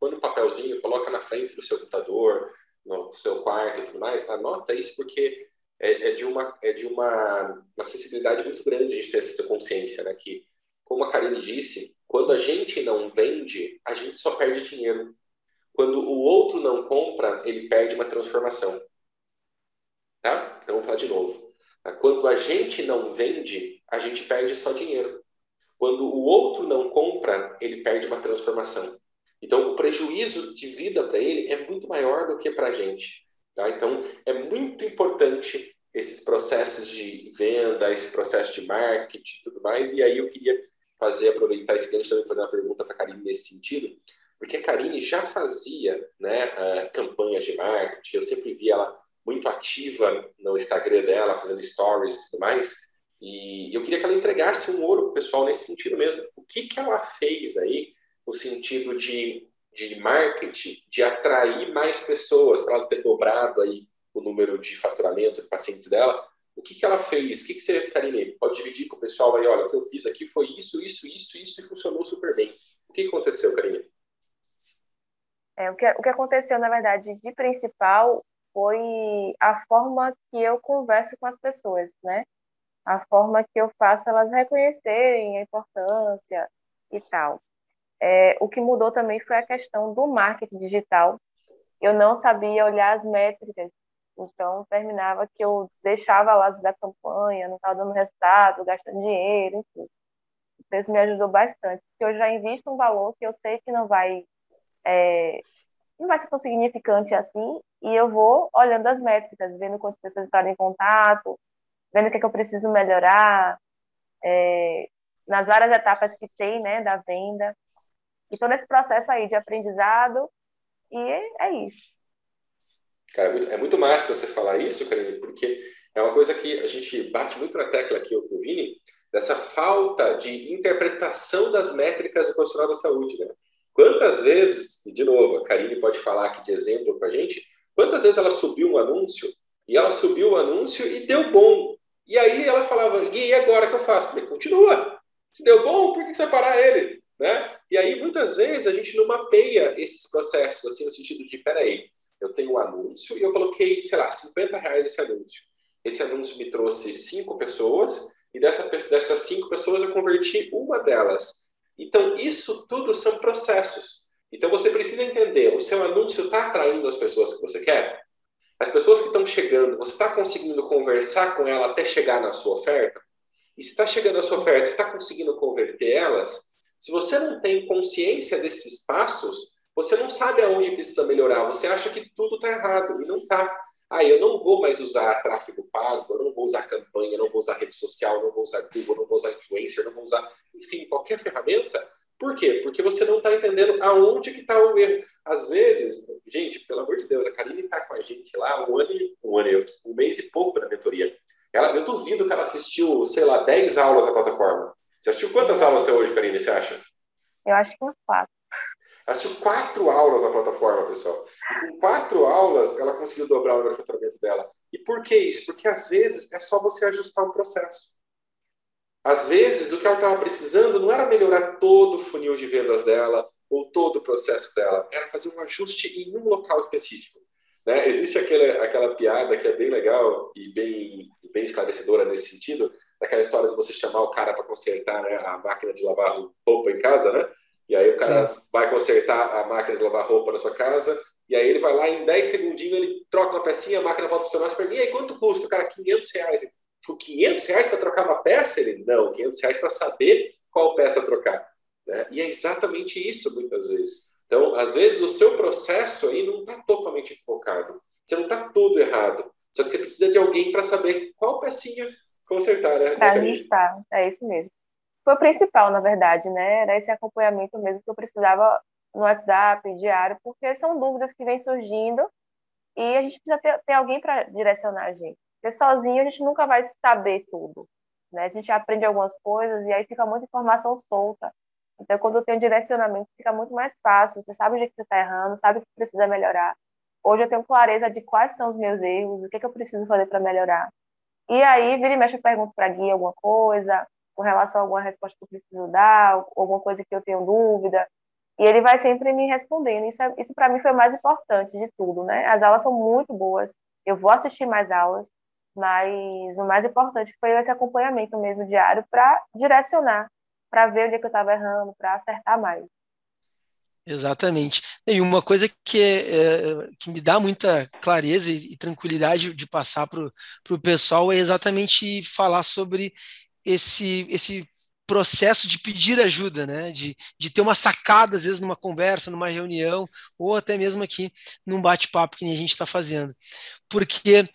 põe no papelzinho, coloca na frente do seu computador, no seu quarto e tudo mais, anota isso porque é, é de, uma, é de uma, uma sensibilidade muito grande a gente ter essa consciência, né? Que, como a Karine disse, quando a gente não vende, a gente só perde dinheiro. Quando o outro não compra, ele perde uma transformação. Tá? Então, vamos falar de novo. Quando a gente não vende, a gente perde só dinheiro. Quando o outro não compra, ele perde uma transformação. Então, o prejuízo de vida para ele é muito maior do que para a gente. Tá? Então, é muito importante esses processos de venda, esse processo de marketing e tudo mais. E aí eu queria fazer, aproveitar esse gancho também fazer uma pergunta para a Karine nesse sentido, porque a Karine já fazia né, campanhas de marketing, eu sempre vi ela muito ativa no Instagram dela, fazendo stories e tudo mais. E eu queria que ela entregasse um ouro pro pessoal nesse sentido mesmo. O que, que ela fez aí no sentido de, de marketing, de atrair mais pessoas, para ela ter dobrado aí o número de faturamento de pacientes dela? O que, que ela fez? O que, que você, Karine, pode dividir com o pessoal aí? Olha, o que eu fiz aqui foi isso, isso, isso, isso e funcionou super bem. O que, aconteceu, Karine? É, o, que, o que aconteceu, na verdade, de principal foi a forma que eu converso com as pessoas, né? A forma que eu faço elas reconhecerem a importância e tal. É, o que mudou também foi a questão do marketing digital. Eu não sabia olhar as métricas, então terminava que eu deixava lá da campanha, não estava dando resultado, gastando dinheiro, enfim. Então, isso me ajudou bastante, porque eu já invisto um valor que eu sei que não vai é, não vai ser tão significante assim, e eu vou olhando as métricas, vendo quantas pessoas entraram em contato, vendo o que, é que eu preciso melhorar, é, nas várias etapas que tem, né, da venda. E todo esse processo aí de aprendizado, e é, isso. Cara, é muito, é muito massa você falar isso, Karine, porque é uma coisa que a gente bate muito na tecla aqui, o Vini, dessa falta de interpretação das métricas do profissional da saúde, né? Quantas vezes, e de novo, a Karine pode falar aqui de exemplo para a gente, quantas vezes ela subiu um anúncio e ela subiu o anúncio e deu bom. E aí ela falava, e agora que eu faço? falei, continua. Se deu bom, por que você vai parar ele? Né? E aí, muitas vezes, a gente não mapeia esses processos, assim, no sentido de, peraí, eu tenho um anúncio e eu coloquei, sei lá, 50 reais esse anúncio. Esse anúncio me trouxe cinco pessoas e dessa, dessas cinco pessoas eu converti uma delas. Então, isso tudo são processos. Então, você precisa entender, o seu anúncio está atraindo as pessoas que você quer? As pessoas que estão chegando, você está conseguindo conversar com ela até chegar na sua oferta? E se está chegando a sua oferta, está conseguindo converter elas? Se você não tem consciência desses passos, você não sabe aonde precisa melhorar. Você acha que tudo está errado e não está. Ah, eu não vou mais usar tráfego pago, eu não vou usar campanha, eu não vou usar rede social, eu não vou usar Google, eu não vou usar influencer, eu não vou usar, enfim, qualquer ferramenta. Por quê? Porque você não está entendendo aonde que está o erro. Às vezes, gente, pelo amor de Deus, a Karine está com a gente lá um ano, um ano, um mês e pouco na mentoria. Ela, eu duvido que ela assistiu, sei lá, 10 aulas da plataforma. Você assistiu quantas aulas até hoje, Karine, você acha? Eu acho que umas quatro. Assistiu quatro aulas na plataforma, pessoal. E com quatro aulas, ela conseguiu dobrar o número de faturamento dela. E por que isso? Porque às vezes é só você ajustar o processo. Às vezes, o que ela estava precisando não era melhorar todo o funil de vendas dela ou todo o processo dela, era fazer um ajuste em um local específico. Né? Existe aquele, aquela piada que é bem legal e bem, bem esclarecedora nesse sentido, daquela história de você chamar o cara para consertar né, a máquina de lavar roupa em casa, né? E aí o cara Sim. vai consertar a máquina de lavar roupa na sua casa, e aí ele vai lá em 10 segundinhos, ele troca uma pecinha, a máquina volta a funcionar, você pergunta, e aí quanto custa? Cara, 500 reais. Foi 500 reais para trocar uma peça? Ele, não, 500 reais para saber qual peça trocar. Né? E é exatamente isso, muitas vezes. Então, às vezes, o seu processo aí não está totalmente focado. Você não está tudo errado. Só que você precisa de alguém para saber qual pecinha consertar. Né? Para ajustar, é isso mesmo. Foi o principal, na verdade, né? Era esse acompanhamento mesmo que eu precisava no WhatsApp, diário, porque são dúvidas que vêm surgindo e a gente precisa ter, ter alguém para direcionar a gente. Porque sozinho a gente nunca vai saber tudo. Né? A gente aprende algumas coisas e aí fica muita informação solta. Então, quando eu tenho direcionamento, fica muito mais fácil. Você sabe onde que você está errando, sabe o que precisa melhorar. Hoje eu tenho clareza de quais são os meus erros, o que, é que eu preciso fazer para melhorar. E aí, vira e mexe, eu pergunto para a guia alguma coisa, com relação a alguma resposta que eu preciso dar, alguma coisa que eu tenho dúvida. E ele vai sempre me respondendo. Isso, é, isso para mim foi o mais importante de tudo, né? As aulas são muito boas. Eu vou assistir mais aulas. Mas o mais importante foi esse acompanhamento mesmo diário para direcionar, para ver onde é que eu estava errando, para acertar mais. Exatamente. E uma coisa que, é, é, que me dá muita clareza e, tranquilidade de passar para o pessoal é exatamente falar sobre esse, esse processo de pedir ajuda, né? de, de ter uma sacada, às vezes, numa conversa, numa reunião, ou até mesmo aqui num bate-papo que a gente está fazendo. Porque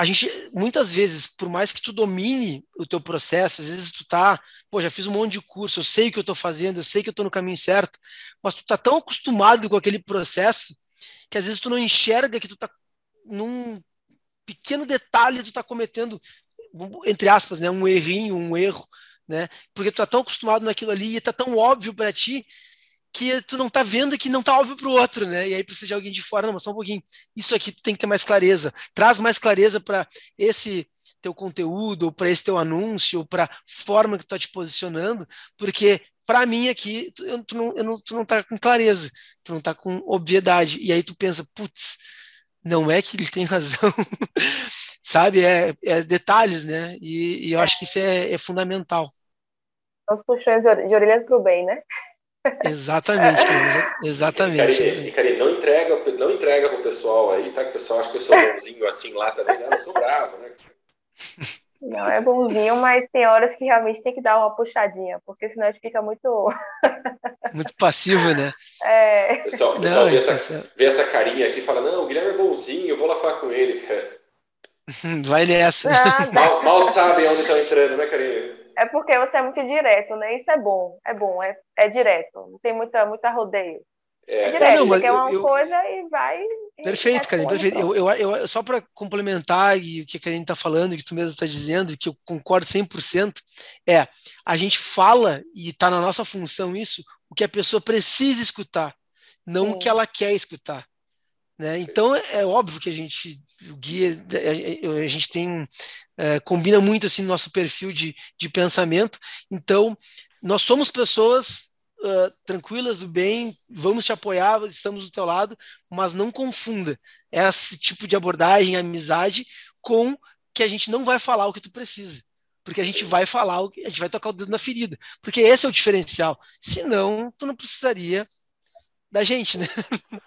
a gente, muitas vezes, por mais que tu domine o teu processo, às vezes tu tá, pô, já fiz um monte de curso, eu sei o que eu tô fazendo, eu sei que eu tô no caminho certo, mas tu tá tão acostumado com aquele processo que às vezes tu não enxerga que tu tá num pequeno detalhe tu tá cometendo, entre aspas, né, um errinho, um erro, né? Porque tu tá tão acostumado naquilo ali e tá tão óbvio para ti que tu não tá vendo que não tá óbvio para o outro, né? E aí precisa de alguém de fora, não, mas só um pouquinho. Isso aqui tu tem que ter mais clareza. Traz mais clareza para esse teu conteúdo, ou para esse teu anúncio, ou para forma que tu tá te posicionando, porque para mim aqui tu, tu, não, eu não, tu não tá com clareza, tu não tá com obviedade. E aí tu pensa, putz, não é que ele tem razão, sabe? É, é, detalhes, né? E, e eu acho que isso é, é fundamental. Os puxões de orelha para o bem, né? Exatamente, exatamente. E, Karine, não entrega, não entrega pro pessoal aí, tá? Que o pessoal acha que eu sou bonzinho assim lá também. Não, eu sou bravo, né? Não, é bonzinho, mas tem horas que realmente tem que dar uma puxadinha, porque senão a gente fica muito. Muito passivo, né? É. Pessoal, o pessoal não, vê, essa, é vê essa carinha aqui e fala: Não, o Guilherme é bonzinho, eu vou lá falar com ele. Vai nessa. Ah, mal, mal sabem onde estão entrando, né, Carinha? É porque você é muito direto, né? Isso é bom, é bom, é, é direto. Não tem muita, muita rodeio. É, é direto, é, não, você quer uma eu, coisa e vai. Perfeito, Karine, perfeito. Eu, eu, eu, só para complementar e o que a Karine está falando, e que tu mesmo está dizendo, que eu concordo 100%, é a gente fala, e está na nossa função isso, o que a pessoa precisa escutar, não Sim. o que ela quer escutar. Né? Então, é óbvio que a gente, o guia, a gente tem, é, combina muito assim nosso perfil de, de pensamento. Então, nós somos pessoas uh, tranquilas, do bem, vamos te apoiar, estamos do teu lado, mas não confunda esse tipo de abordagem, amizade, com que a gente não vai falar o que tu precisa. Porque a gente vai falar, a gente vai tocar o dedo na ferida. Porque esse é o diferencial. Senão, tu não precisaria da gente, né?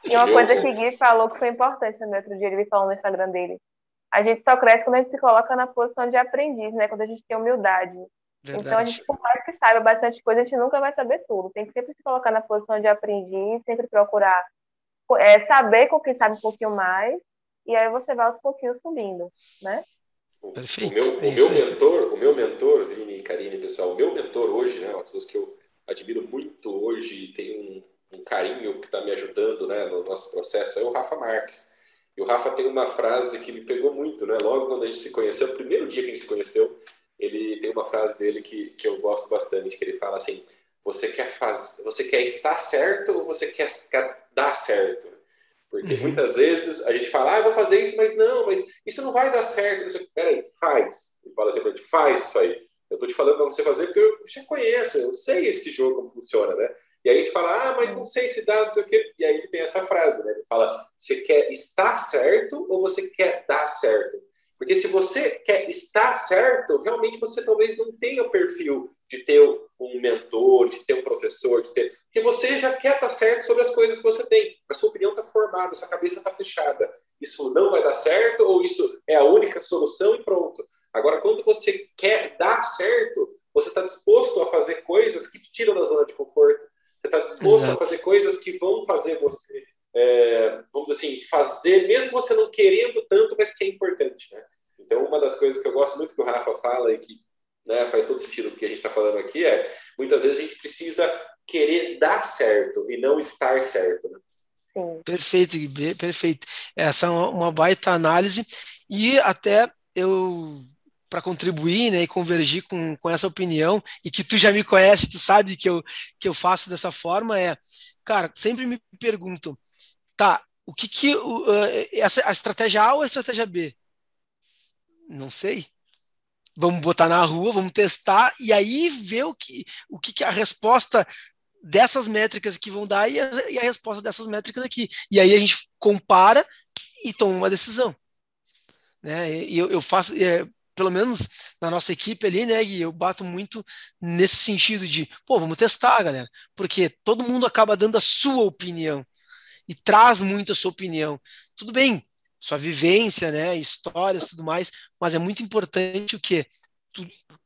E uma coisa que o Gui falou que foi importante no outro dia, ele me falou no Instagram dele. A gente só cresce quando a gente se coloca na posição de aprendiz, né? Quando a gente tem humildade. Verdade. Então, a gente, por mais que saiba bastante coisa, a gente nunca vai saber tudo. Tem que sempre se colocar na posição de aprendiz, sempre procurar é, saber com quem sabe um pouquinho mais, e aí você vai aos pouquinhos subindo, né? Perfeito. O meu, o meu mentor, o meu mentor, Vini e Karine, pessoal, o meu mentor hoje, né, as pessoas que eu admiro muito hoje, tem um, um carinho que está me ajudando, né, no nosso processo, é o Rafa Marques. E o Rafa tem uma frase que me pegou muito, né? Logo quando a gente se conheceu, o primeiro dia que a gente se conheceu, ele tem uma frase dele que, que eu gosto bastante, que ele fala assim: você quer fazer, você quer estar certo ou você quer, quer dar certo? Porque uhum. muitas vezes a gente fala, ah, eu vou fazer isso, mas não, mas isso não vai dar certo. Você, Peraí, faz. Ele fala assim pra gente, faz isso aí. Eu tô te falando para você fazer porque eu já conheço, eu sei esse jogo como funciona, né? E aí a gente fala, ah, mas não sei se dá, não sei o quê. E aí ele tem essa frase, né? Ele fala, você quer estar certo ou você quer dar certo? Porque se você quer estar certo, realmente você talvez não tenha o perfil de ter um mentor, de ter um professor, de ter. Porque você já quer estar certo sobre as coisas que você tem. A sua opinião está formada, a sua cabeça está fechada. Isso não vai dar certo, ou isso é a única solução e pronto. Agora, quando você quer dar certo, você está disposto a fazer coisas que te tiram da zona de conforto. Você está disposto Exato. a fazer coisas que vão fazer você é, vamos dizer assim, fazer, mesmo você não querendo tanto, mas que é importante, né? Então, uma das coisas que eu gosto muito que o Rafa fala e que né, faz todo sentido o que a gente está falando aqui é, muitas vezes a gente precisa querer dar certo e não estar certo, né? Sim. Perfeito, perfeito. Essa é uma baita análise e até eu para contribuir né, e convergir com, com essa opinião, e que tu já me conhece, tu sabe que eu, que eu faço dessa forma, é, cara, sempre me perguntam, tá, o que que uh, essa, a estratégia A ou a estratégia B? Não sei. Vamos botar na rua, vamos testar e aí ver o que, o que, que a resposta dessas métricas que vão dar e a, e a resposta dessas métricas aqui. E aí a gente compara e toma uma decisão. Né? E eu, eu faço, é, pelo menos na nossa equipe ali, né, e eu bato muito nesse sentido de, pô, vamos testar, galera, porque todo mundo acaba dando a sua opinião e traz muito a sua opinião. Tudo bem, sua vivência, né, histórias, tudo mais, mas é muito importante o quê?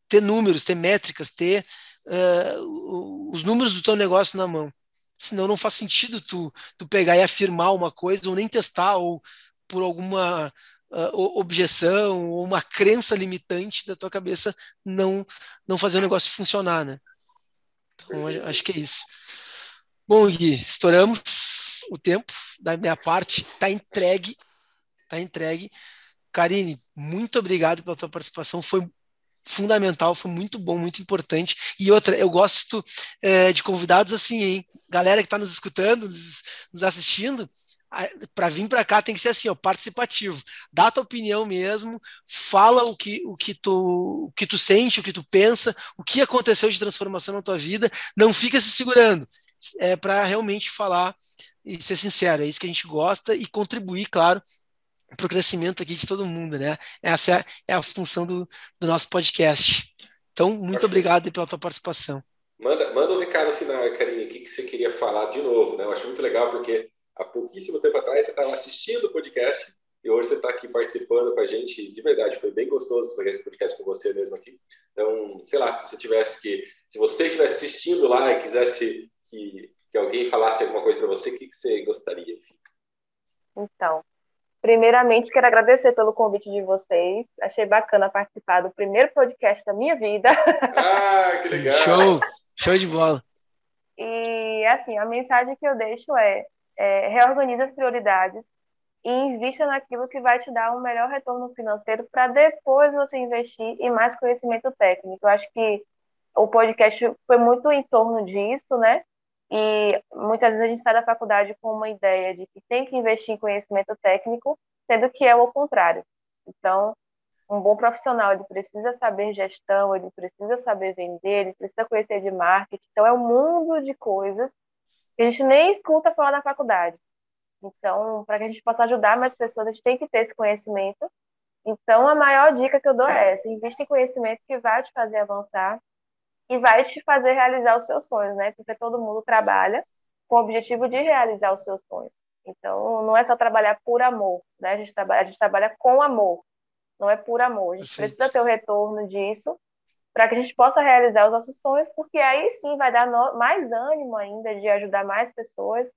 Ter números, ter métricas, ter uh, os números do teu negócio na mão. Senão não faz sentido tu, tu pegar e afirmar uma coisa ou nem testar ou por alguma uh, objeção ou uma crença limitante da tua cabeça não não fazer o negócio funcionar, né? Então, acho que é isso. Bom, Gui, estouramos o tempo da minha parte, está entregue, está entregue. Karine, muito obrigado pela tua participação, foi fundamental, foi muito bom, muito importante. E outra, eu gosto é, de convidados assim, hein? Galera que está nos escutando, nos, nos assistindo, para vir para cá tem que ser assim, ó, participativo. Dá a tua opinião mesmo, fala o que, o que tu o que tu sente, o que tu pensa, o que aconteceu de transformação na tua vida, não fica se segurando. É para realmente falar e ser sincero, é isso que a gente gosta e contribuir, claro, para o crescimento aqui de todo mundo, né? Essa é, é a função do, do nosso podcast. Então, muito obrigado pela tua participação. Manda, manda um recado final, Karine, o que, que você queria falar de novo, né? Eu acho muito legal porque há pouquíssimo tempo atrás você estava assistindo o podcast e hoje você está aqui participando com a gente. De verdade, foi bem gostoso fazer esse podcast com você mesmo aqui. Então, sei lá, se você tivesse que, se você estivesse assistindo lá e quisesse que, que alguém falasse alguma coisa para você, o que, que você gostaria? Enfim. Então, primeiramente quero agradecer pelo convite de vocês. Achei bacana participar do primeiro podcast da minha vida. Ah, que legal! Show! Show de bola! E assim, a mensagem que eu deixo é é, reorganize as prioridades e invista naquilo que vai te dar um melhor retorno financeiro para depois você investir em mais conhecimento técnico. Eu acho que o podcast foi muito em torno disso, né? E muitas vezes a gente sai da faculdade com uma ideia de que tem que investir em conhecimento técnico, sendo que é o contrário. Então, um bom profissional, ele precisa saber gestão, ele precisa saber vender, ele precisa conhecer de marketing. Então, é um mundo de coisas que a gente nem escuta falar na faculdade. Então, para que a gente possa ajudar mais pessoas, a gente tem que ter esse conhecimento. Então, a maior dica que eu dou é essa: invista em conhecimento que vai te fazer avançar e vai te fazer realizar os seus sonhos, né? Porque todo mundo trabalha com o objetivo de realizar os seus sonhos. Então, não é só trabalhar por amor, né? A gente trabalha, a gente trabalha com amor não é por amor. A gente Perfeito. precisa ter o retorno disso para que a gente possa realizar os nossos sonhos, porque aí sim vai dar no... mais ânimo ainda de ajudar mais pessoas.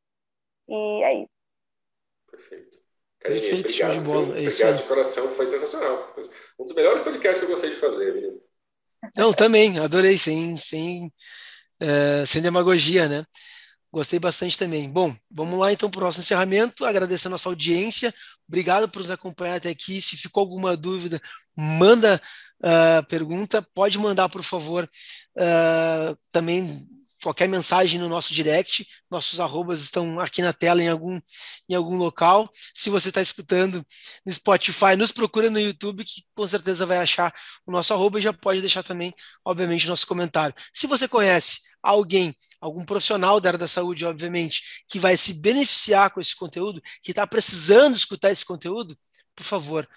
E é isso. Perfeito. Perfeito, obrigado, show de bola. É obrigado de coração, foi sensacional. Um dos melhores podcasts que eu gostei de fazer, menino. Não, também, adorei, sem, sem, uh, sem demagogia, né? Gostei bastante também. Bom, vamos lá então para o nosso encerramento. Agradecer a nossa audiência. Obrigado por nos acompanhar até aqui. Se ficou alguma dúvida, manda uh, pergunta. Pode mandar, por favor, uh, também qualquer mensagem no nosso direct, nossos arrobas estão aqui na tela em algum, em algum local. Se você está escutando no Spotify, nos procura no YouTube, que com certeza vai achar o nosso arroba e já pode deixar também, obviamente, o nosso comentário. Se você conhece alguém, algum profissional da área da saúde, obviamente, que vai se beneficiar com esse conteúdo, que está precisando escutar esse conteúdo, por favor,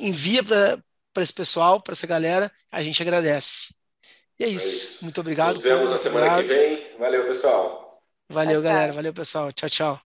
envia para esse pessoal, para essa galera, a gente agradece. E é, é isso. É isso. Muito obrigado. Nos vemos na semana obrigado. que vem. Valeu, pessoal. Valeu, galera. Valeu, pessoal. Tchau, tchau.